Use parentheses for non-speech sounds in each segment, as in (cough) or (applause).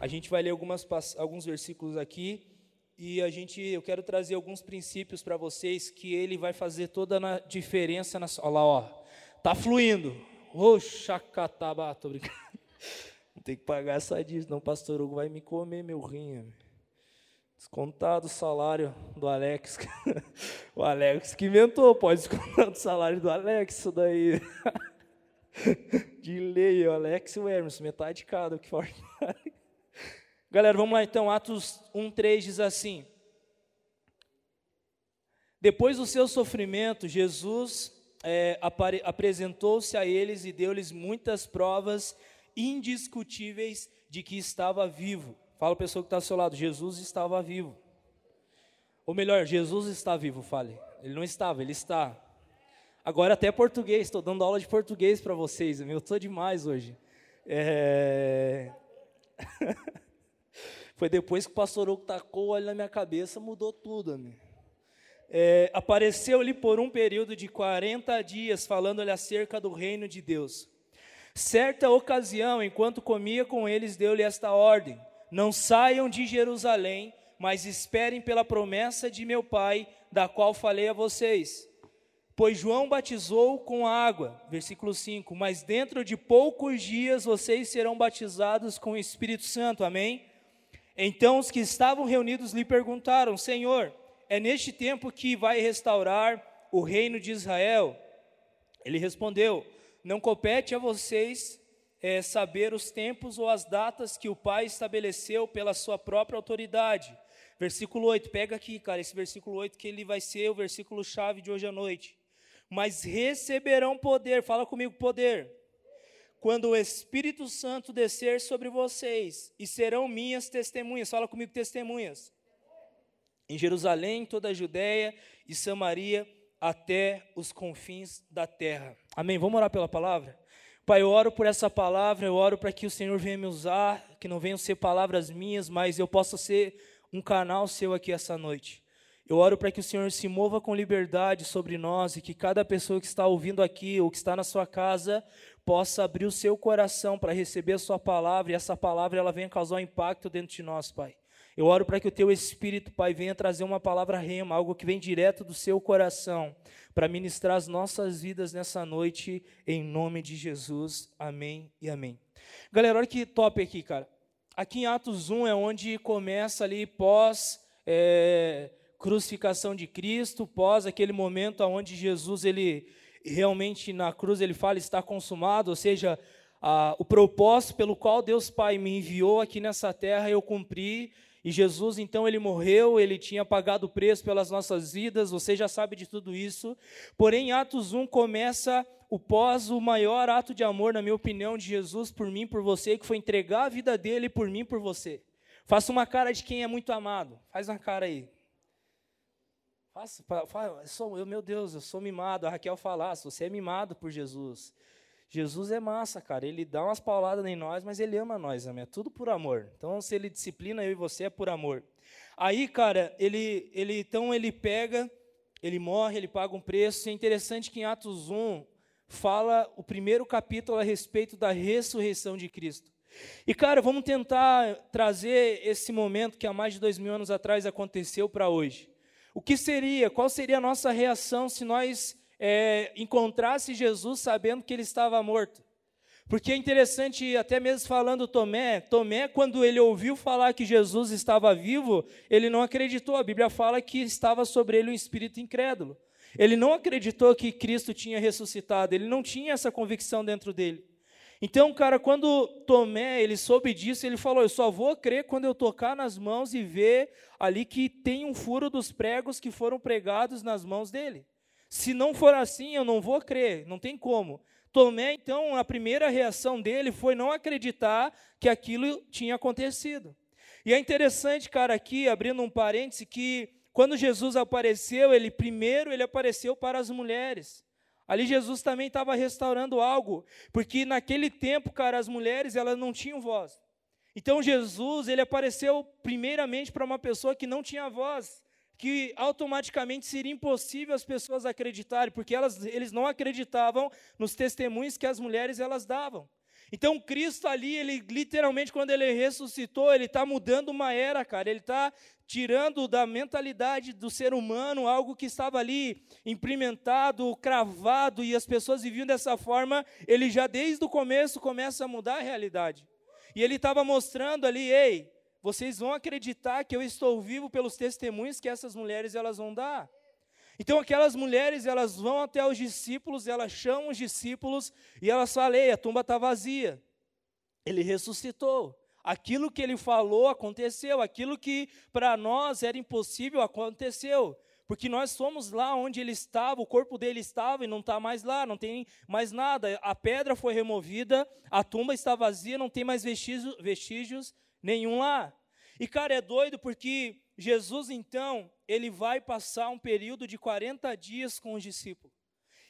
A gente vai ler algumas, alguns versículos aqui e a gente, eu quero trazer alguns princípios para vocês que ele vai fazer toda a diferença na Olha lá, ó. Tá fluindo. Oxacataba, tô brincando. (laughs) Tem que pagar essa dívida, não, pastor Hugo vai me comer meu rim. Descontado o salário do Alex. (laughs) o Alex que inventou, pode descontar o salário do Alex, isso daí. (laughs) de lei, o Alex e o Hermes, metade de cada, que for. Galera, vamos lá então, Atos 1, 3 diz assim. Depois do seu sofrimento, Jesus é, apresentou-se a eles e deu-lhes muitas provas indiscutíveis de que estava vivo. Fala a pessoa que está ao seu lado, Jesus estava vivo. Ou melhor, Jesus está vivo, fale. Ele não estava, ele está. Agora até português, estou dando aula de português para vocês, eu estou demais hoje. É... (laughs) Foi depois que o pastor Hugo tacou o olho na minha cabeça, mudou tudo. É, Apareceu-lhe por um período de 40 dias, falando-lhe acerca do reino de Deus. Certa ocasião, enquanto comia com eles, deu-lhe esta ordem: não saiam de Jerusalém, mas esperem pela promessa de meu Pai, da qual falei a vocês. Pois João batizou com água, versículo 5, mas dentro de poucos dias vocês serão batizados com o Espírito Santo, amém? Então os que estavam reunidos lhe perguntaram: Senhor, é neste tempo que vai restaurar o reino de Israel? Ele respondeu: Não compete a vocês é, saber os tempos ou as datas que o Pai estabeleceu pela sua própria autoridade. Versículo 8, pega aqui, cara, esse versículo 8 que ele vai ser o versículo chave de hoje à noite. Mas receberão poder, fala comigo, poder. Quando o Espírito Santo descer sobre vocês, e serão minhas testemunhas, fala comigo, testemunhas. Em Jerusalém, toda a Judéia e Samaria, até os confins da terra. Amém. Vamos orar pela palavra? Pai, eu oro por essa palavra, eu oro para que o Senhor venha me usar, que não venham ser palavras minhas, mas eu possa ser um canal seu aqui essa noite. Eu oro para que o Senhor se mova com liberdade sobre nós e que cada pessoa que está ouvindo aqui ou que está na sua casa possa abrir o seu coração para receber a sua palavra e essa palavra ela venha causar um impacto dentro de nós, Pai. Eu oro para que o teu Espírito, Pai, venha trazer uma palavra rema, algo que vem direto do seu coração, para ministrar as nossas vidas nessa noite, em nome de Jesus. Amém e amém. Galera, olha que top aqui, cara. Aqui em Atos 1 é onde começa ali pós é, crucificação de Cristo, pós aquele momento onde Jesus, ele realmente na cruz, ele fala está consumado, ou seja, o propósito pelo qual Deus Pai me enviou aqui nessa terra, eu cumpri, e Jesus, então, ele morreu, ele tinha pagado o preço pelas nossas vidas, você já sabe de tudo isso. Porém, Atos 1 começa o pós, o maior ato de amor, na minha opinião, de Jesus por mim, por você, que foi entregar a vida dele por mim, por você. Faça uma cara de quem é muito amado. Faz uma cara aí. Faça, faça eu meu Deus, eu sou mimado. A Raquel falasse, você é mimado por Jesus. Jesus é massa, cara. Ele dá umas pauladas em nós, mas ele ama nós, amém? É tudo por amor. Então, se ele disciplina eu e você, é por amor. Aí, cara, ele, ele então ele pega, ele morre, ele paga um preço. é interessante que em Atos 1 fala o primeiro capítulo a respeito da ressurreição de Cristo. E, cara, vamos tentar trazer esse momento que há mais de dois mil anos atrás aconteceu para hoje. O que seria, qual seria a nossa reação se nós é, encontrasse Jesus sabendo que ele estava morto. Porque é interessante, até mesmo falando Tomé, Tomé, quando ele ouviu falar que Jesus estava vivo, ele não acreditou. A Bíblia fala que estava sobre ele um espírito incrédulo. Ele não acreditou que Cristo tinha ressuscitado, ele não tinha essa convicção dentro dele. Então, cara, quando Tomé, ele soube disso, ele falou: "Eu só vou crer quando eu tocar nas mãos e ver ali que tem um furo dos pregos que foram pregados nas mãos dele". Se não for assim, eu não vou crer, não tem como. Tomé, então, a primeira reação dele foi não acreditar que aquilo tinha acontecido. E é interessante, cara, aqui, abrindo um parêntese, que quando Jesus apareceu, ele primeiro ele apareceu para as mulheres. Ali Jesus também estava restaurando algo, porque naquele tempo, cara, as mulheres elas não tinham voz. Então Jesus ele apareceu primeiramente para uma pessoa que não tinha voz que automaticamente seria impossível as pessoas acreditarem, porque elas, eles não acreditavam nos testemunhos que as mulheres elas davam. Então, Cristo ali, ele literalmente, quando ele ressuscitou, ele está mudando uma era, cara. Ele está tirando da mentalidade do ser humano algo que estava ali implementado, cravado, e as pessoas viviam dessa forma. Ele já desde o começo começa a mudar a realidade. E ele estava mostrando ali, ei, vocês vão acreditar que eu estou vivo pelos testemunhos que essas mulheres elas vão dar. Então aquelas mulheres, elas vão até os discípulos, elas chamam os discípulos e elas falam: a tumba está vazia. Ele ressuscitou. Aquilo que ele falou aconteceu, aquilo que para nós era impossível aconteceu. Porque nós fomos lá onde ele estava, o corpo dele estava e não está mais lá, não tem mais nada. A pedra foi removida, a tumba está vazia, não tem mais vestígios nenhum lá. E cara, é doido porque Jesus então, ele vai passar um período de 40 dias com os discípulos.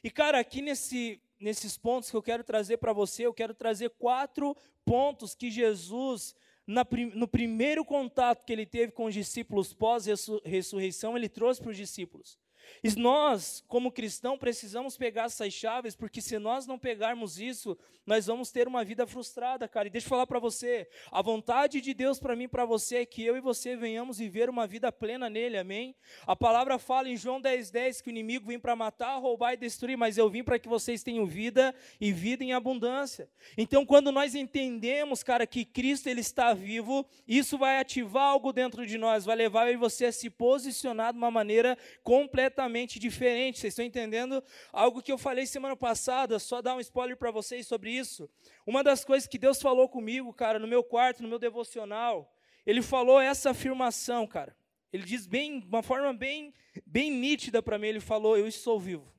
E cara, aqui nesse, nesses pontos que eu quero trazer para você, eu quero trazer quatro pontos que Jesus, na, no primeiro contato que ele teve com os discípulos pós-ressurreição, ele trouxe para os discípulos. E nós, como cristão, precisamos pegar essas chaves, porque se nós não pegarmos isso, nós vamos ter uma vida frustrada, cara. E deixa eu falar para você, a vontade de Deus para mim e para você é que eu e você venhamos viver uma vida plena nele, amém? A palavra fala em João 10,10 10, que o inimigo vem para matar, roubar e destruir, mas eu vim para que vocês tenham vida e vida em abundância. Então, quando nós entendemos, cara, que Cristo ele está vivo, isso vai ativar algo dentro de nós, vai levar eu e você a se posicionar de uma maneira completamente completamente diferente. Vocês estão entendendo? Algo que eu falei semana passada, só dar um spoiler para vocês sobre isso. Uma das coisas que Deus falou comigo, cara, no meu quarto, no meu devocional, ele falou essa afirmação, cara. Ele diz bem, uma forma bem, bem nítida para mim, ele falou: "Eu estou vivo".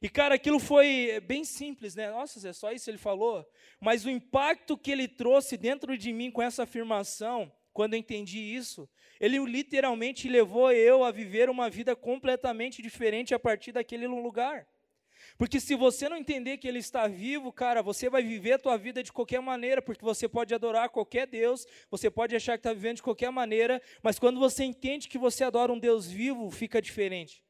E cara, aquilo foi bem simples, né? Nossa, é só isso ele falou, mas o impacto que ele trouxe dentro de mim com essa afirmação quando eu entendi isso, ele literalmente levou eu a viver uma vida completamente diferente a partir daquele lugar. Porque se você não entender que ele está vivo, cara, você vai viver a tua vida de qualquer maneira, porque você pode adorar qualquer Deus, você pode achar que está vivendo de qualquer maneira, mas quando você entende que você adora um Deus vivo, fica diferente.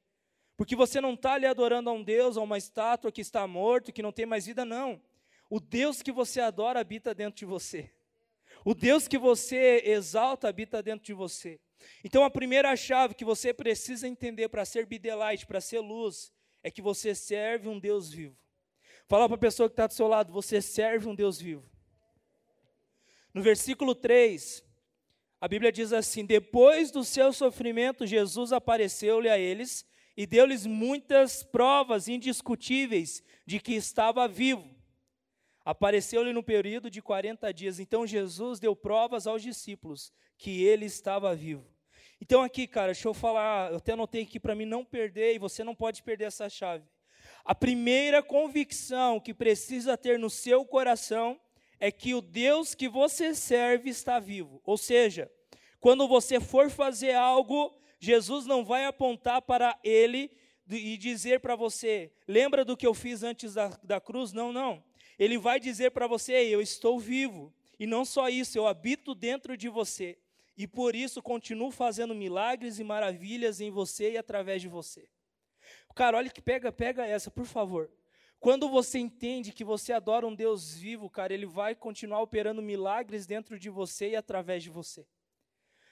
Porque você não está ali adorando a um Deus, a uma estátua que está morto, que não tem mais vida, não. O Deus que você adora habita dentro de você. O Deus que você exalta habita dentro de você. Então a primeira chave que você precisa entender para ser bidelight, para ser luz, é que você serve um Deus vivo. Fala para a pessoa que está do seu lado, você serve um Deus vivo. No versículo 3, a Bíblia diz assim: Depois do seu sofrimento, Jesus apareceu-lhe a eles e deu-lhes muitas provas indiscutíveis de que estava vivo. Apareceu-lhe no período de 40 dias. Então Jesus deu provas aos discípulos que ele estava vivo. Então aqui, cara, deixa eu falar, eu até anotei aqui para mim não perder e você não pode perder essa chave. A primeira convicção que precisa ter no seu coração é que o Deus que você serve está vivo. Ou seja, quando você for fazer algo, Jesus não vai apontar para ele e dizer para você: lembra do que eu fiz antes da, da cruz? Não, não. Ele vai dizer para você: eu estou vivo. E não só isso, eu habito dentro de você. E por isso continuo fazendo milagres e maravilhas em você e através de você. Cara, olha que pega, pega essa, por favor. Quando você entende que você adora um Deus vivo, cara, ele vai continuar operando milagres dentro de você e através de você.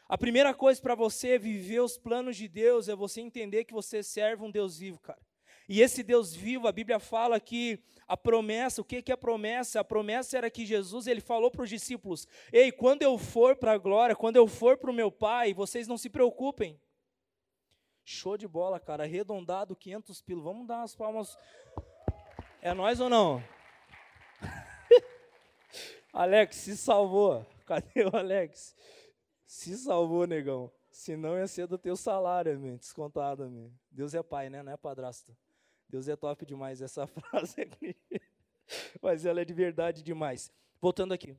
A primeira coisa para você viver os planos de Deus é você entender que você serve um Deus vivo, cara. E esse Deus vivo, a Bíblia fala que a promessa, o que, é a promessa? A promessa era que Jesus ele falou para os discípulos: Ei, quando eu for para a glória, quando eu for para o meu Pai, vocês não se preocupem. Show de bola, cara, arredondado 500 pilos. Vamos dar umas palmas. É nós ou não? (laughs) Alex, se salvou. Cadê o Alex? Se salvou, negão. Senão ia ser do teu salário, amigo, descontado, amigo. Deus é pai, né? Não é padrasto. Deus é top demais essa (laughs) frase aqui. Mas ela é de verdade demais. Voltando aqui.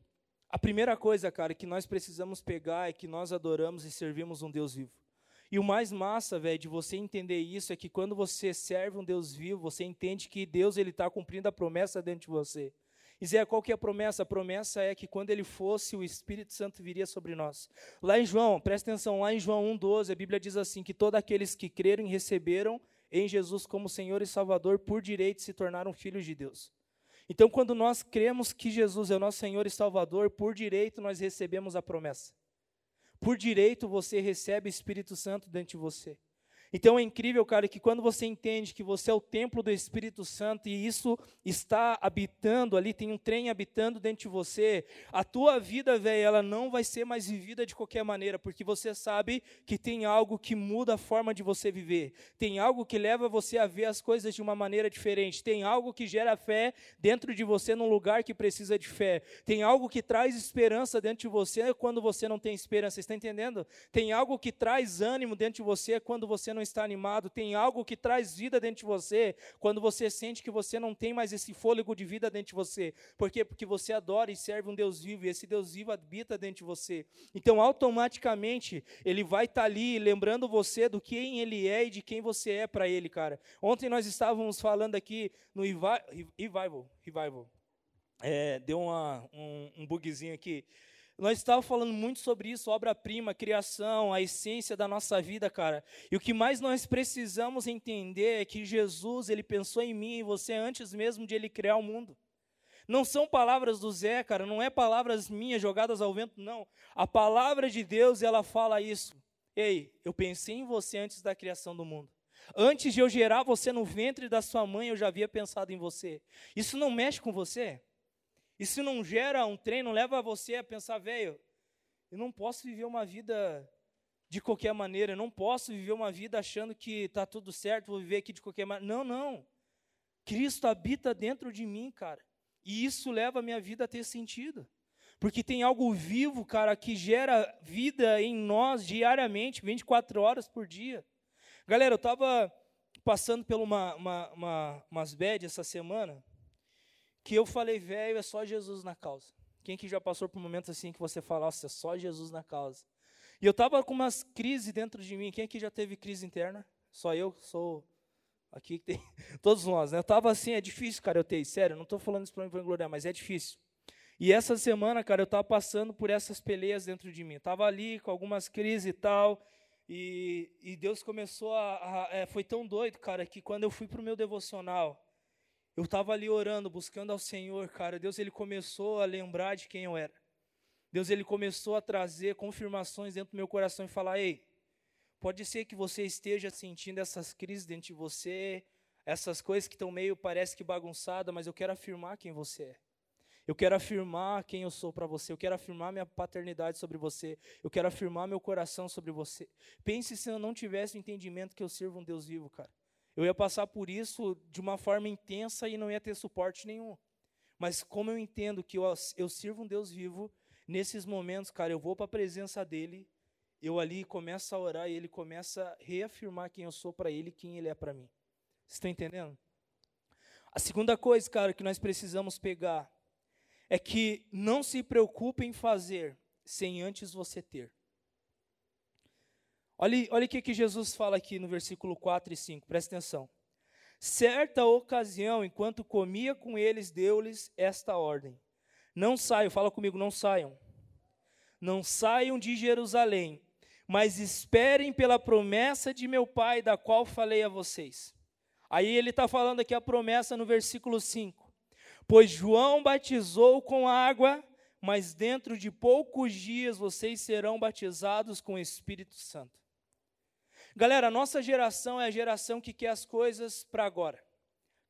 A primeira coisa, cara, que nós precisamos pegar é que nós adoramos e servimos um Deus vivo. E o mais massa, velho, de você entender isso é que quando você serve um Deus vivo, você entende que Deus ele está cumprindo a promessa dentro de você. E Zé, qual que é a promessa? A promessa é que quando ele fosse, o Espírito Santo viria sobre nós. Lá em João, presta atenção, lá em João 1,12, a Bíblia diz assim: que todos aqueles que creram e receberam em Jesus como Senhor e Salvador, por direito se tornaram filhos de Deus. Então, quando nós cremos que Jesus é o nosso Senhor e Salvador, por direito nós recebemos a promessa. Por direito você recebe o Espírito Santo dentro de você. Então é incrível, cara, que quando você entende que você é o templo do Espírito Santo e isso está habitando ali, tem um trem habitando dentro de você, a tua vida, velho, ela não vai ser mais vivida de qualquer maneira, porque você sabe que tem algo que muda a forma de você viver, tem algo que leva você a ver as coisas de uma maneira diferente, tem algo que gera fé dentro de você num lugar que precisa de fé, tem algo que traz esperança dentro de você quando você não tem esperança, está entendendo? Tem algo que traz ânimo dentro de você quando você não está animado, tem algo que traz vida dentro de você, quando você sente que você não tem mais esse fôlego de vida dentro de você. Por quê? Porque você adora e serve um Deus vivo, e esse Deus vivo habita dentro de você. Então, automaticamente, ele vai estar tá ali lembrando você do quem ele é e de quem você é para ele, cara. Ontem nós estávamos falando aqui no Revival, Revival. É, deu uma, um, um bugzinho aqui. Nós estávamos falando muito sobre isso, obra-prima, criação, a essência da nossa vida, cara. E o que mais nós precisamos entender é que Jesus, ele pensou em mim e você antes mesmo de ele criar o mundo. Não são palavras do Zé, cara, não é palavras minhas jogadas ao vento, não. A palavra de Deus, ela fala isso. Ei, eu pensei em você antes da criação do mundo. Antes de eu gerar você no ventre da sua mãe, eu já havia pensado em você. Isso não mexe com você? Isso não gera um treino, leva você a pensar, velho, eu não posso viver uma vida de qualquer maneira, eu não posso viver uma vida achando que está tudo certo, vou viver aqui de qualquer maneira. Não, não. Cristo habita dentro de mim, cara. E isso leva a minha vida a ter sentido. Porque tem algo vivo, cara, que gera vida em nós diariamente, 24 horas por dia. Galera, eu estava passando por uma, uma, uma, umas bad essa semana que eu falei, velho, é só Jesus na causa. Quem que já passou por momentos assim que você fala, nossa, é só Jesus na causa? E eu estava com umas crises dentro de mim. Quem aqui já teve crise interna? Só eu sou aqui que tem. (laughs) Todos nós, né? Eu estava assim, é difícil, cara, eu ter, sério, não estou falando isso para me vangloriar, mas é difícil. E essa semana, cara, eu estava passando por essas peleias dentro de mim. Estava ali com algumas crises e tal. E, e Deus começou a. a é, foi tão doido, cara, que quando eu fui para o meu devocional, eu estava ali orando, buscando ao Senhor, cara. Deus ele começou a lembrar de quem eu era. Deus ele começou a trazer confirmações dentro do meu coração e falar: "Ei, pode ser que você esteja sentindo essas crises dentro de você, essas coisas que estão meio parece que bagunçada, mas eu quero afirmar quem você é. Eu quero afirmar quem eu sou para você. Eu quero afirmar minha paternidade sobre você. Eu quero afirmar meu coração sobre você. Pense se eu não tivesse o entendimento que eu sirvo um Deus vivo, cara eu ia passar por isso de uma forma intensa e não ia ter suporte nenhum. Mas como eu entendo que eu, eu sirvo um Deus vivo, nesses momentos, cara, eu vou para a presença dele, eu ali começo a orar e ele começa a reafirmar quem eu sou para ele e quem ele é para mim. Está entendendo? A segunda coisa, cara, que nós precisamos pegar é que não se preocupe em fazer sem antes você ter. Olha, olha o que, que Jesus fala aqui no versículo 4 e 5, presta atenção. Certa ocasião, enquanto comia com eles, deu-lhes esta ordem: Não saiam, fala comigo, não saiam. Não saiam de Jerusalém, mas esperem pela promessa de meu Pai, da qual falei a vocês. Aí ele está falando aqui a promessa no versículo 5. Pois João batizou com água, mas dentro de poucos dias vocês serão batizados com o Espírito Santo. Galera, a nossa geração é a geração que quer as coisas para agora.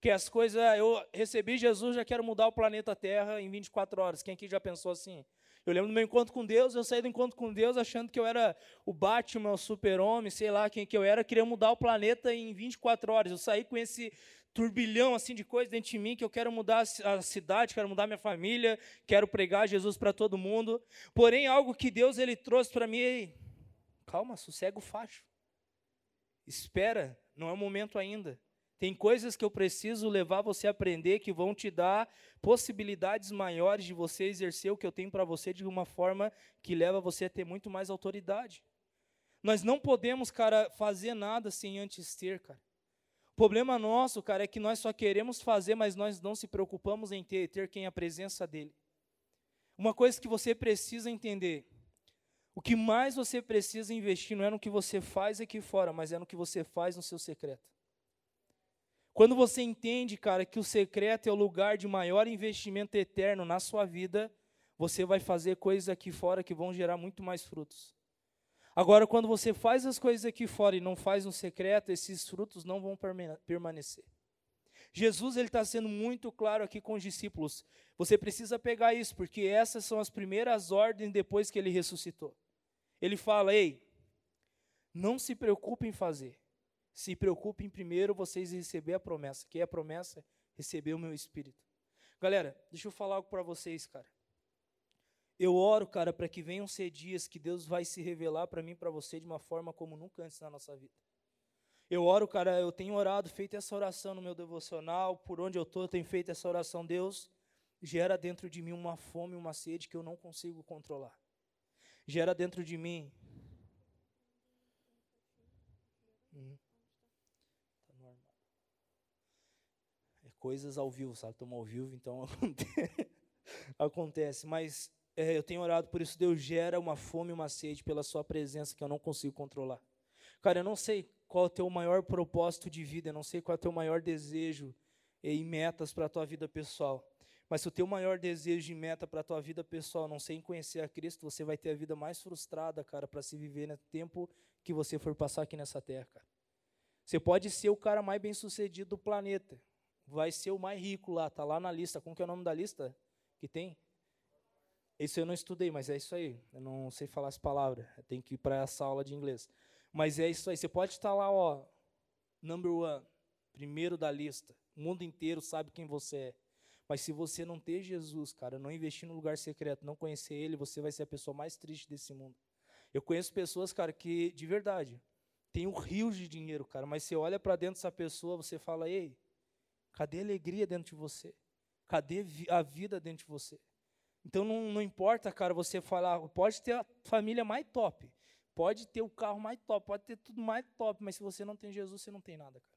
Quer as coisas, eu recebi Jesus, já quero mudar o planeta Terra em 24 horas. Quem aqui já pensou assim? Eu lembro do meu encontro com Deus, eu saí do encontro com Deus achando que eu era o Batman, o super-homem, sei lá quem que eu era, queria mudar o planeta em 24 horas. Eu saí com esse turbilhão assim de coisas dentro de mim que eu quero mudar a cidade, quero mudar minha família, quero pregar Jesus para todo mundo. Porém, algo que Deus ele trouxe para mim, calma, sossega o facho. Espera, não é o momento ainda. Tem coisas que eu preciso levar você a aprender que vão te dar possibilidades maiores de você exercer o que eu tenho para você de uma forma que leva você a ter muito mais autoridade. Nós não podemos, cara, fazer nada sem antes ter, cara. O problema nosso, cara, é que nós só queremos fazer, mas nós não se preocupamos em ter, ter quem é a presença dele. Uma coisa que você precisa entender o que mais você precisa investir não é no que você faz aqui fora, mas é no que você faz no seu secreto. Quando você entende, cara, que o secreto é o lugar de maior investimento eterno na sua vida, você vai fazer coisas aqui fora que vão gerar muito mais frutos. Agora, quando você faz as coisas aqui fora e não faz no secreto, esses frutos não vão permanecer. Jesus ele está sendo muito claro aqui com os discípulos. Você precisa pegar isso, porque essas são as primeiras ordens depois que ele ressuscitou. Ele fala: Ei, não se preocupe em fazer. Se preocupem primeiro vocês receber a promessa. Que é a promessa? Receber o meu espírito. Galera, deixa eu falar algo para vocês, cara. Eu oro, cara, para que venham ser dias que Deus vai se revelar para mim para você de uma forma como nunca antes na nossa vida. Eu oro, cara, eu tenho orado, feito essa oração no meu devocional, por onde eu estou, eu tenho feito essa oração. Deus, gera dentro de mim uma fome, uma sede que eu não consigo controlar. Gera dentro de mim. Hum. É coisas ao vivo, sabe? Estamos ao vivo, então (laughs) acontece. Mas é, eu tenho orado por isso, Deus gera uma fome e uma sede pela sua presença que eu não consigo controlar. Cara, eu não sei qual é o teu maior propósito de vida, eu não sei qual é o teu maior desejo e metas para a tua vida pessoal. Mas se o teu maior desejo e meta para a tua vida pessoal não ser em conhecer a Cristo, você vai ter a vida mais frustrada, cara, para se viver no tempo que você for passar aqui nessa terra, cara. Você pode ser o cara mais bem-sucedido do planeta. Vai ser o mais rico lá, tá lá na lista. Como que é o nome da lista que tem? Isso eu não estudei, mas é isso aí. Eu não sei falar as palavras. Tenho que ir para essa aula de inglês. Mas é isso aí. Você pode estar lá, ó, number one, primeiro da lista. O mundo inteiro sabe quem você é. Mas se você não ter Jesus, cara, não investir no lugar secreto, não conhecer Ele, você vai ser a pessoa mais triste desse mundo. Eu conheço pessoas, cara, que de verdade tem um rio de dinheiro, cara, mas você olha para dentro dessa pessoa, você fala: ei, cadê a alegria dentro de você? Cadê a vida dentro de você? Então não, não importa, cara, você falar, pode ter a família mais top, pode ter o carro mais top, pode ter tudo mais top, mas se você não tem Jesus, você não tem nada, cara.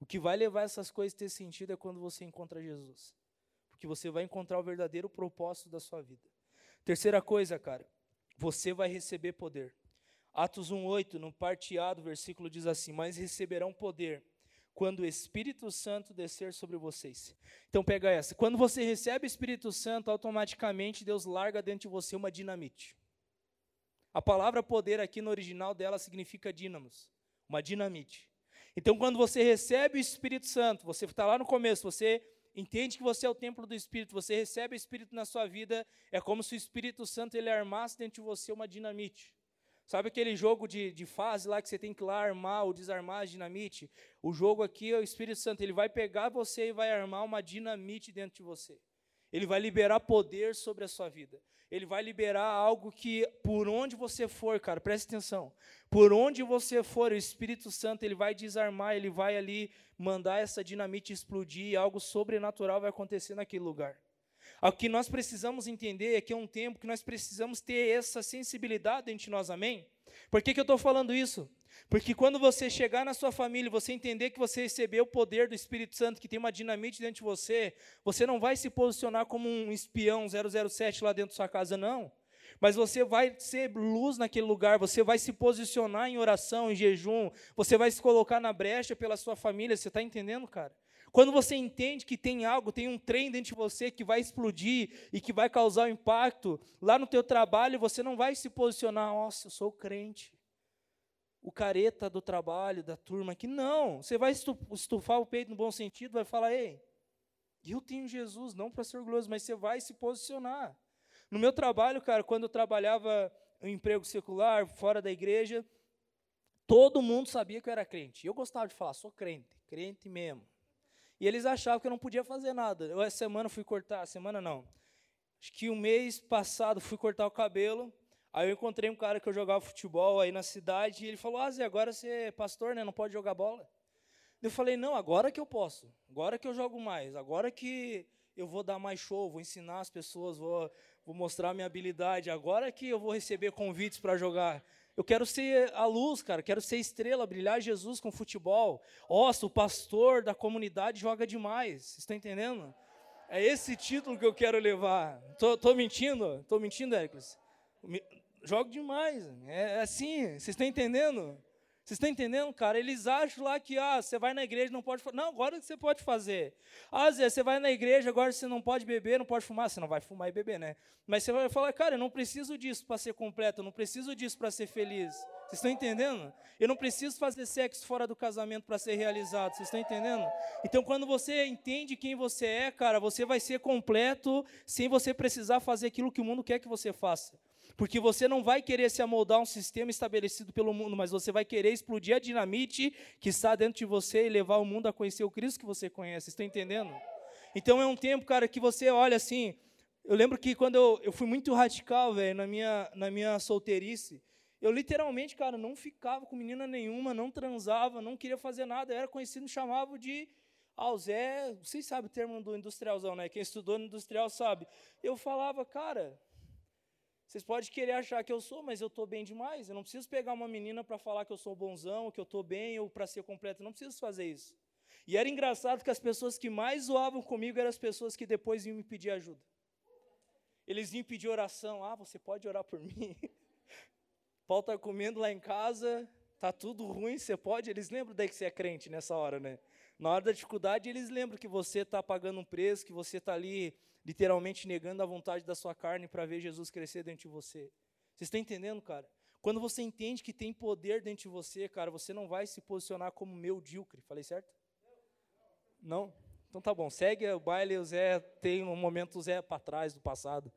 O que vai levar essas coisas a ter sentido é quando você encontra Jesus. Porque você vai encontrar o verdadeiro propósito da sua vida. Terceira coisa, cara, você vai receber poder. Atos 1:8, no parte A do versículo diz assim: "Mas receberão poder quando o Espírito Santo descer sobre vocês. Então pega essa. Quando você recebe o Espírito Santo, automaticamente Deus larga dentro de você uma dinamite. A palavra poder aqui no original dela significa dínamos, uma dinamite. Então quando você recebe o Espírito Santo, você está lá no começo, você entende que você é o templo do Espírito, você recebe o Espírito na sua vida, é como se o Espírito Santo ele armasse dentro de você uma dinamite. Sabe aquele jogo de, de fase lá que você tem que lá armar ou desarmar a dinamite? O jogo aqui é o Espírito Santo, ele vai pegar você e vai armar uma dinamite dentro de você. Ele vai liberar poder sobre a sua vida. Ele vai liberar algo que, por onde você for, cara, preste atenção. Por onde você for, o Espírito Santo, ele vai desarmar, ele vai ali mandar essa dinamite explodir e algo sobrenatural vai acontecer naquele lugar. O que nós precisamos entender é que é um tempo que nós precisamos ter essa sensibilidade entre nós, amém? Por que, que eu estou falando isso? Porque quando você chegar na sua família, você entender que você recebeu o poder do Espírito Santo, que tem uma dinamite dentro de você, você não vai se posicionar como um espião 007 lá dentro da sua casa, não. Mas você vai ser luz naquele lugar, você vai se posicionar em oração, em jejum, você vai se colocar na brecha pela sua família, você está entendendo, cara? Quando você entende que tem algo, tem um trem dentro de você que vai explodir e que vai causar um impacto, lá no teu trabalho você não vai se posicionar, nossa, eu sou crente. O careta do trabalho, da turma aqui, não. Você vai estufar o peito no bom sentido, vai falar, ei, eu tenho Jesus, não para ser orgulhoso, mas você vai se posicionar. No meu trabalho, cara, quando eu trabalhava em emprego secular, fora da igreja, todo mundo sabia que eu era crente. Eu gostava de falar, sou crente, crente mesmo. E eles achavam que eu não podia fazer nada. Eu, essa semana, fui cortar, semana não. Acho que um mês passado, fui cortar o cabelo. Aí eu encontrei um cara que eu jogava futebol aí na cidade. E ele falou: Ah, Zé, agora você é pastor, né? Não pode jogar bola. Eu falei: Não, agora que eu posso. Agora que eu jogo mais. Agora que eu vou dar mais show, vou ensinar as pessoas, vou, vou mostrar minha habilidade. Agora que eu vou receber convites para jogar. Eu quero ser a luz, cara, quero ser estrela, brilhar Jesus com futebol. Nossa, o pastor da comunidade joga demais. Estão entendendo? É esse título que eu quero levar. Tô, tô mentindo? Tô mentindo, Hércules? Jogo demais. É assim, vocês estão entendendo? Vocês estão entendendo, cara? Eles acham lá que, ah, você vai na igreja não pode. Não, agora você pode fazer. Ah, Zé, você vai na igreja, agora você não pode beber, não pode fumar. Você não vai fumar e beber, né? Mas você vai falar, cara, eu não preciso disso para ser completo, eu não preciso disso para ser feliz. Vocês estão entendendo? Eu não preciso fazer sexo fora do casamento para ser realizado. Vocês estão entendendo? Então, quando você entende quem você é, cara, você vai ser completo sem você precisar fazer aquilo que o mundo quer que você faça. Porque você não vai querer se amoldar a um sistema estabelecido pelo mundo, mas você vai querer explodir a dinamite que está dentro de você e levar o mundo a conhecer o Cristo que você conhece. Está entendendo? Então é um tempo, cara, que você olha assim. Eu lembro que quando eu, eu fui muito radical, velho, na minha, na minha solteirice, eu literalmente, cara, não ficava com menina nenhuma, não transava, não queria fazer nada. Eu era conhecido, me chamavam de ah, o Zé, vocês sabem o termo do industrialzão, né? Quem estudou no industrial sabe. Eu falava, cara, vocês podem querer achar que eu sou, mas eu estou bem demais. Eu não preciso pegar uma menina para falar que eu sou bonzão, que eu estou bem ou para ser completo. Eu não preciso fazer isso. E era engraçado que as pessoas que mais zoavam comigo eram as pessoas que depois iam me pedir ajuda. Eles iam pedir oração. Ah, você pode orar por (laughs) mim? Paulo está comendo lá em casa, tá tudo ruim, você pode? Eles lembram daí que você é crente nessa hora, né? Na hora da dificuldade, eles lembram que você está pagando um preço, que você está ali literalmente negando a vontade da sua carne para ver Jesus crescer dentro de você. Vocês estão entendendo, cara? Quando você entende que tem poder dentro de você, cara, você não vai se posicionar como meu díocre. Falei certo? Não? Então tá bom, segue o baile, o Zé tem um momento o Zé para trás do passado,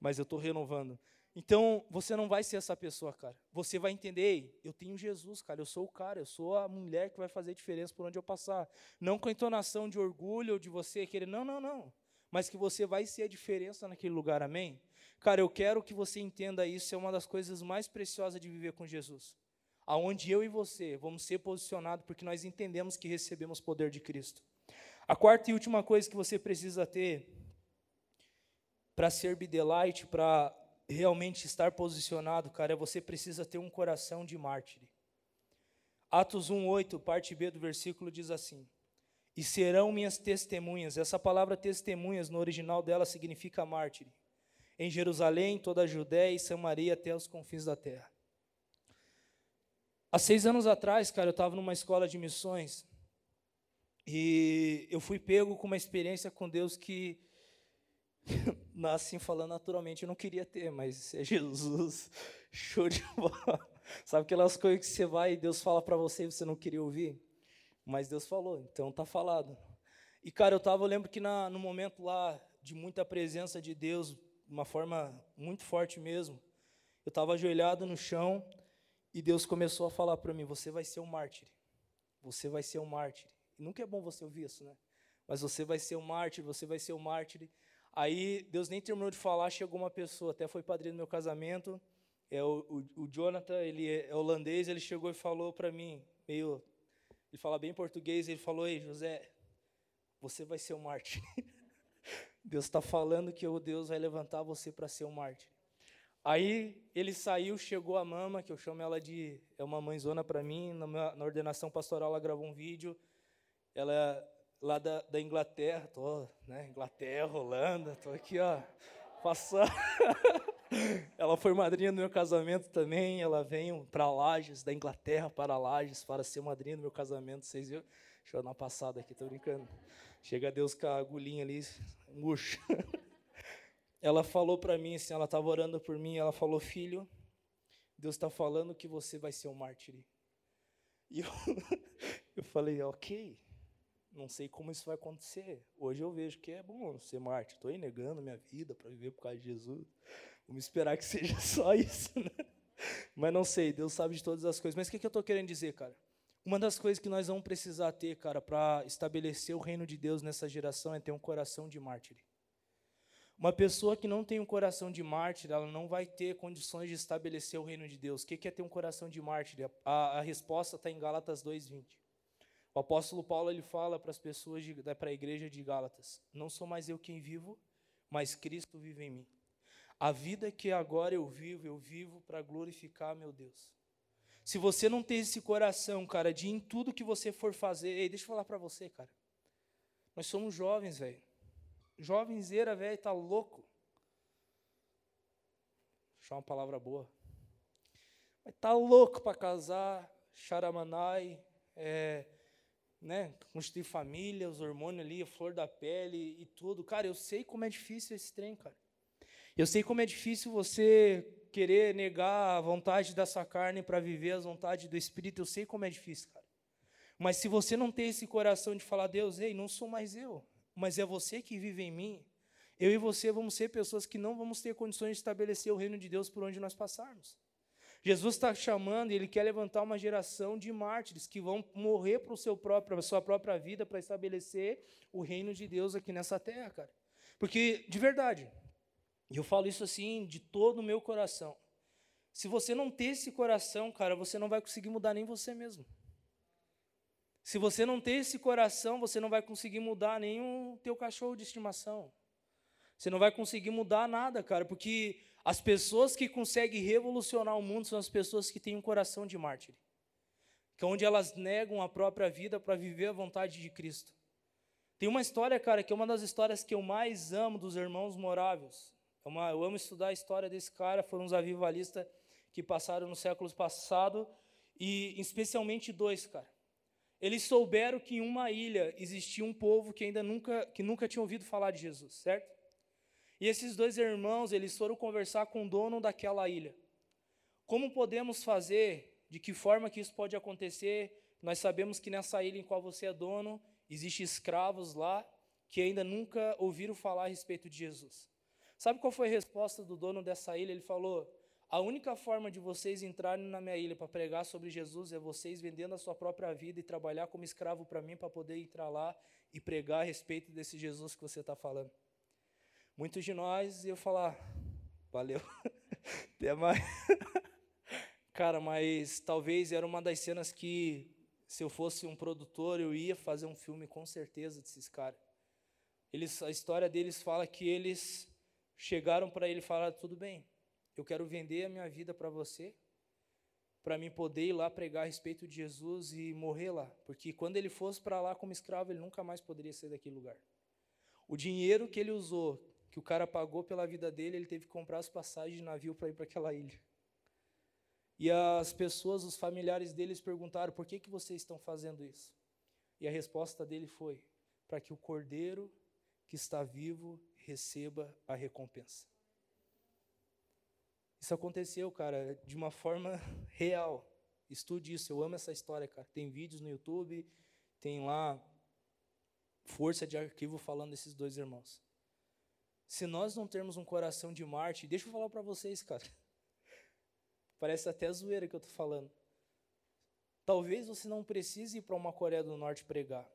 mas eu estou renovando. Então, você não vai ser essa pessoa, cara. Você vai entender, eu tenho Jesus, cara, eu sou o cara, eu sou a mulher que vai fazer diferença por onde eu passar. Não com a entonação de orgulho ou de você querer, não, não, não mas que você vai ser a diferença naquele lugar, amém? Cara, eu quero que você entenda isso, é uma das coisas mais preciosas de viver com Jesus. Aonde eu e você vamos ser posicionados porque nós entendemos que recebemos poder de Cristo. A quarta e última coisa que você precisa ter para ser bidelight, para realmente estar posicionado, cara, é você precisa ter um coração de mártir. Atos 1:8, parte B do versículo diz assim: e serão minhas testemunhas. Essa palavra testemunhas no original dela significa mártir. Em Jerusalém, toda a Judéia e Samaria até os confins da terra. Há seis anos atrás, cara, eu estava numa escola de missões e eu fui pego com uma experiência com Deus que, (laughs) assim falando naturalmente, eu não queria ter, mas é Jesus, (laughs) show de bola. Sabe aquelas coisas que você vai e Deus fala para você e você não queria ouvir? Mas Deus falou, então tá falado. E cara, eu tava, eu lembro que na, no momento lá de muita presença de Deus, de uma forma muito forte mesmo, eu estava ajoelhado no chão e Deus começou a falar para mim: Você vai ser um mártir. Você vai ser um mártir. Nunca é bom você ouvir isso, né? Mas você vai ser um mártir, você vai ser um mártir. Aí Deus nem terminou de falar, chegou uma pessoa, até foi padrinho do meu casamento. É o, o, o Jonathan, ele é holandês, ele chegou e falou para mim, meio ele fala bem português, ele falou, ei, José, você vai ser um mártir. (laughs) Deus está falando que o Deus vai levantar você para ser um mártir. Aí ele saiu, chegou a mama, que eu chamo ela de. É uma mãezona para mim. Na, minha, na, ordenação pastoral, ela gravou um vídeo. Ela é lá da, da Inglaterra, tô, né? Inglaterra, Holanda, tô aqui, ó, passando. (laughs) ela foi madrinha do meu casamento também. Ela veio para Lages, da Inglaterra para Lages, para ser madrinha do meu casamento. Vocês viram? Deixa eu dar uma passada aqui, tô brincando. Chega Deus com a agulhinha ali, murcha. (laughs) ela falou para mim, assim, ela estava orando por mim, ela falou, filho, Deus está falando que você vai ser um mártir. E eu, (laughs) eu falei, ok, não sei como isso vai acontecer. Hoje eu vejo que é bom ser mártir. Estou aí negando minha vida para viver por causa de Jesus. Vamos esperar que (laughs) seja só isso, né? Mas não sei, Deus sabe de todas as coisas. Mas o que, que eu estou querendo dizer, cara? Uma das coisas que nós vamos precisar ter, cara, para estabelecer o reino de Deus nessa geração é ter um coração de mártir. Uma pessoa que não tem um coração de mártir, ela não vai ter condições de estabelecer o reino de Deus. O que é ter um coração de mártir? A, a resposta está em Gálatas 2,20. O apóstolo Paulo ele fala para as pessoas, para a igreja de Gálatas: Não sou mais eu quem vivo, mas Cristo vive em mim. A vida que agora eu vivo, eu vivo para glorificar meu Deus. Se você não tem esse coração, cara, de em tudo que você for fazer, ei, deixa eu falar para você, cara. Nós somos jovens, velho. Jovenzeira, velho, tá louco. Deixa uma palavra boa. Mas tá louco para casar, charamanai, é, né, constituir família, os hormônios ali, a flor da pele e tudo. Cara, eu sei como é difícil esse trem, cara. Eu sei como é difícil você querer negar a vontade da sua carne para viver as vontades do Espírito. Eu sei como é difícil, cara. Mas se você não tem esse coração de falar, Deus, ei, não sou mais eu, mas é você que vive em mim, eu e você vamos ser pessoas que não vamos ter condições de estabelecer o reino de Deus por onde nós passarmos. Jesus está chamando ele quer levantar uma geração de mártires que vão morrer para a sua própria vida para estabelecer o reino de Deus aqui nessa terra, cara. Porque, de verdade, e eu falo isso assim de todo o meu coração. Se você não ter esse coração, cara, você não vai conseguir mudar nem você mesmo. Se você não ter esse coração, você não vai conseguir mudar nem o teu cachorro de estimação. Você não vai conseguir mudar nada, cara, porque as pessoas que conseguem revolucionar o mundo são as pessoas que têm um coração de mártir, que é onde elas negam a própria vida para viver a vontade de Cristo. Tem uma história, cara, que é uma das histórias que eu mais amo dos irmãos moráveis. É eu amo estudar a história desse cara, foram os avivalistas que passaram no século passado, e especialmente dois, cara. Eles souberam que em uma ilha existia um povo que ainda nunca, que nunca tinha ouvido falar de Jesus, certo? E esses dois irmãos, eles foram conversar com o dono daquela ilha. Como podemos fazer? De que forma que isso pode acontecer? Nós sabemos que nessa ilha em qual você é dono, existem escravos lá que ainda nunca ouviram falar a respeito de Jesus. Sabe qual foi a resposta do dono dessa ilha? Ele falou: a única forma de vocês entrarem na minha ilha para pregar sobre Jesus é vocês vendendo a sua própria vida e trabalhar como escravo para mim para poder entrar lá e pregar a respeito desse Jesus que você está falando. Muitos de nós iam falar, valeu, (laughs) até mais. (laughs) Cara, mas talvez era uma das cenas que, se eu fosse um produtor, eu ia fazer um filme com certeza desses caras. Eles, a história deles fala que eles chegaram para ele e falaram: tudo bem, eu quero vender a minha vida para você, para mim poder ir lá pregar a respeito de Jesus e morrer lá, porque quando ele fosse para lá como escravo, ele nunca mais poderia sair daquele lugar. O dinheiro que ele usou que o cara pagou pela vida dele, ele teve que comprar as passagens de navio para ir para aquela ilha. E as pessoas, os familiares deles perguntaram: por que, que vocês estão fazendo isso? E a resposta dele foi: para que o cordeiro que está vivo receba a recompensa. Isso aconteceu, cara, de uma forma (laughs) real. Estude isso, eu amo essa história, cara. Tem vídeos no YouTube, tem lá força de arquivo falando desses dois irmãos. Se nós não termos um coração de Marte, deixa eu falar para vocês, cara. (laughs) Parece até zoeira que eu estou falando. Talvez você não precise ir para uma Coreia do Norte pregar.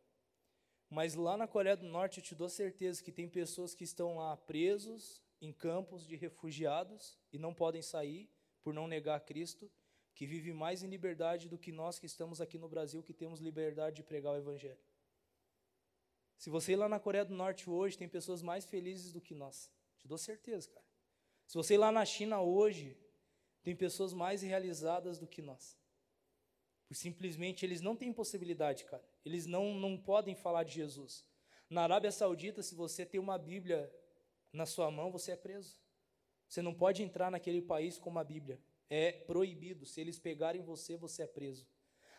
Mas lá na Coreia do Norte eu te dou certeza que tem pessoas que estão lá presos em campos de refugiados e não podem sair por não negar Cristo, que vive mais em liberdade do que nós que estamos aqui no Brasil, que temos liberdade de pregar o Evangelho. Se você ir lá na Coreia do Norte hoje, tem pessoas mais felizes do que nós. Te dou certeza, cara. Se você ir lá na China hoje, tem pessoas mais realizadas do que nós. Simplesmente eles não têm possibilidade, cara. Eles não, não podem falar de Jesus. Na Arábia Saudita, se você tem uma Bíblia na sua mão, você é preso. Você não pode entrar naquele país com uma Bíblia. É proibido. Se eles pegarem você, você é preso.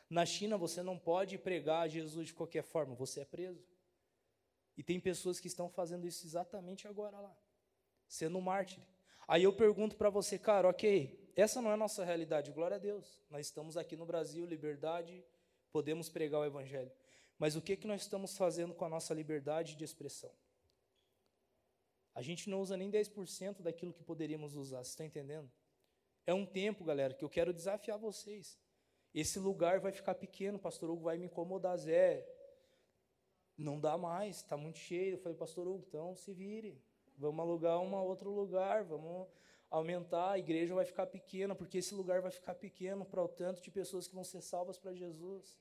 Na China, você não pode pregar Jesus de qualquer forma, você é preso. E tem pessoas que estão fazendo isso exatamente agora lá, sendo um mártir. Aí eu pergunto para você, cara, ok, essa não é a nossa realidade, glória a Deus. Nós estamos aqui no Brasil, liberdade, podemos pregar o Evangelho. Mas o que, que nós estamos fazendo com a nossa liberdade de expressão? A gente não usa nem 10% daquilo que poderíamos usar, você está entendendo? É um tempo, galera, que eu quero desafiar vocês. Esse lugar vai ficar pequeno, pastor Hugo vai me incomodar, Zé não dá mais, está muito cheio. Eu falei, pastor Hugo, então se vire, vamos alugar um outro lugar, vamos aumentar, a igreja vai ficar pequena, porque esse lugar vai ficar pequeno para o tanto de pessoas que vão ser salvas para Jesus.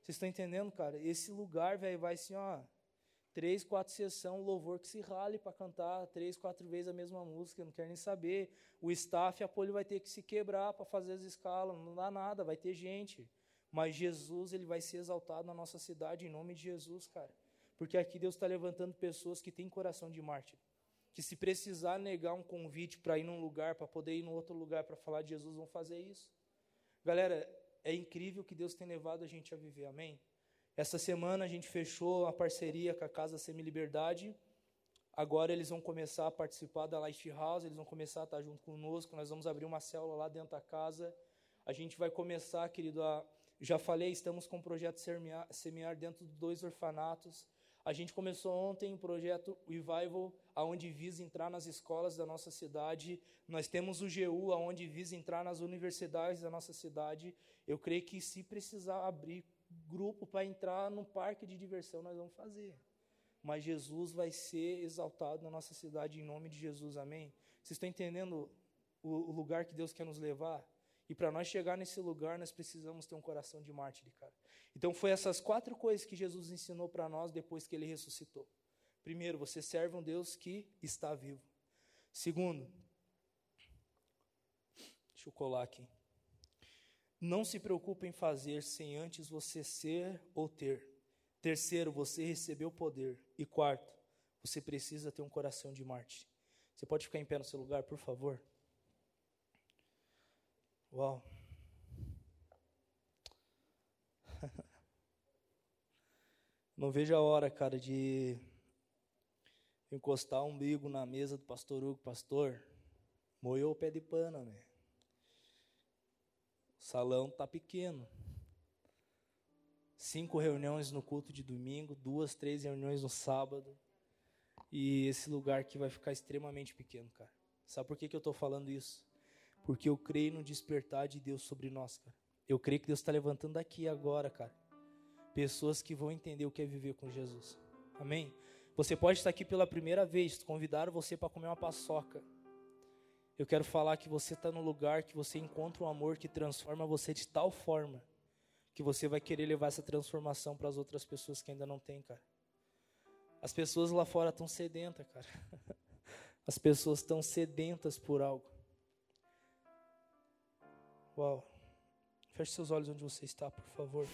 Vocês estão entendendo, cara? Esse lugar, velho, vai assim, ó, três, quatro sessões, louvor que se rale para cantar três, quatro vezes a mesma música, não quer nem saber. O staff, a polio vai ter que se quebrar para fazer as escalas, não dá nada, vai ter gente. Mas Jesus, ele vai ser exaltado na nossa cidade em nome de Jesus, cara. Porque aqui Deus está levantando pessoas que têm coração de mártir. Que se precisar negar um convite para ir num lugar, para poder ir num outro lugar para falar de Jesus, vão fazer isso. Galera, é incrível que Deus tem levado a gente a viver, amém? Essa semana a gente fechou a parceria com a Casa Semi Liberdade. Agora eles vão começar a participar da Light House, eles vão começar a estar junto conosco. Nós vamos abrir uma célula lá dentro da casa. A gente vai começar, querido, a, já falei, estamos com o projeto Semear, Semear dentro de dois orfanatos. A gente começou ontem o projeto Revival, aonde visa entrar nas escolas da nossa cidade. Nós temos o GU, aonde visa entrar nas universidades da nossa cidade. Eu creio que se precisar abrir grupo para entrar no parque de diversão, nós vamos fazer. Mas Jesus vai ser exaltado na nossa cidade em nome de Jesus, amém? Vocês estão entendendo o, lugar que Deus quer nos levar? E para nós chegar nesse lugar, nós precisamos ter um coração de mártir, cara. Então foi essas quatro coisas que Jesus ensinou para nós depois que ele ressuscitou. Primeiro, você serve um Deus que está vivo. Segundo, deixa eu colar aqui. Não se preocupe em fazer sem antes você ser ou ter. Terceiro, você recebeu poder. E quarto, você precisa ter um coração de mártir. Você pode ficar em pé no seu lugar, por favor? Uau. (laughs) Não vejo a hora, cara, de encostar o umbigo na mesa do pastor Hugo. Pastor, moeu o pé de pano, né? O salão tá pequeno. Cinco reuniões no culto de domingo, duas, três reuniões no sábado. E esse lugar aqui vai ficar extremamente pequeno, cara. Sabe por que, que eu estou falando isso? Porque eu creio no despertar de Deus sobre nós, cara. Eu creio que Deus está levantando aqui agora, cara. Pessoas que vão entender o que é viver com Jesus. Amém? Você pode estar aqui pela primeira vez, convidaram você para comer uma paçoca. Eu quero falar que você está no lugar que você encontra um amor que transforma você de tal forma que você vai querer levar essa transformação para as outras pessoas que ainda não têm, cara. As pessoas lá fora estão sedentas, cara. (laughs) As pessoas estão sedentas por algo. Uau. Feche seus olhos onde você está, por favor.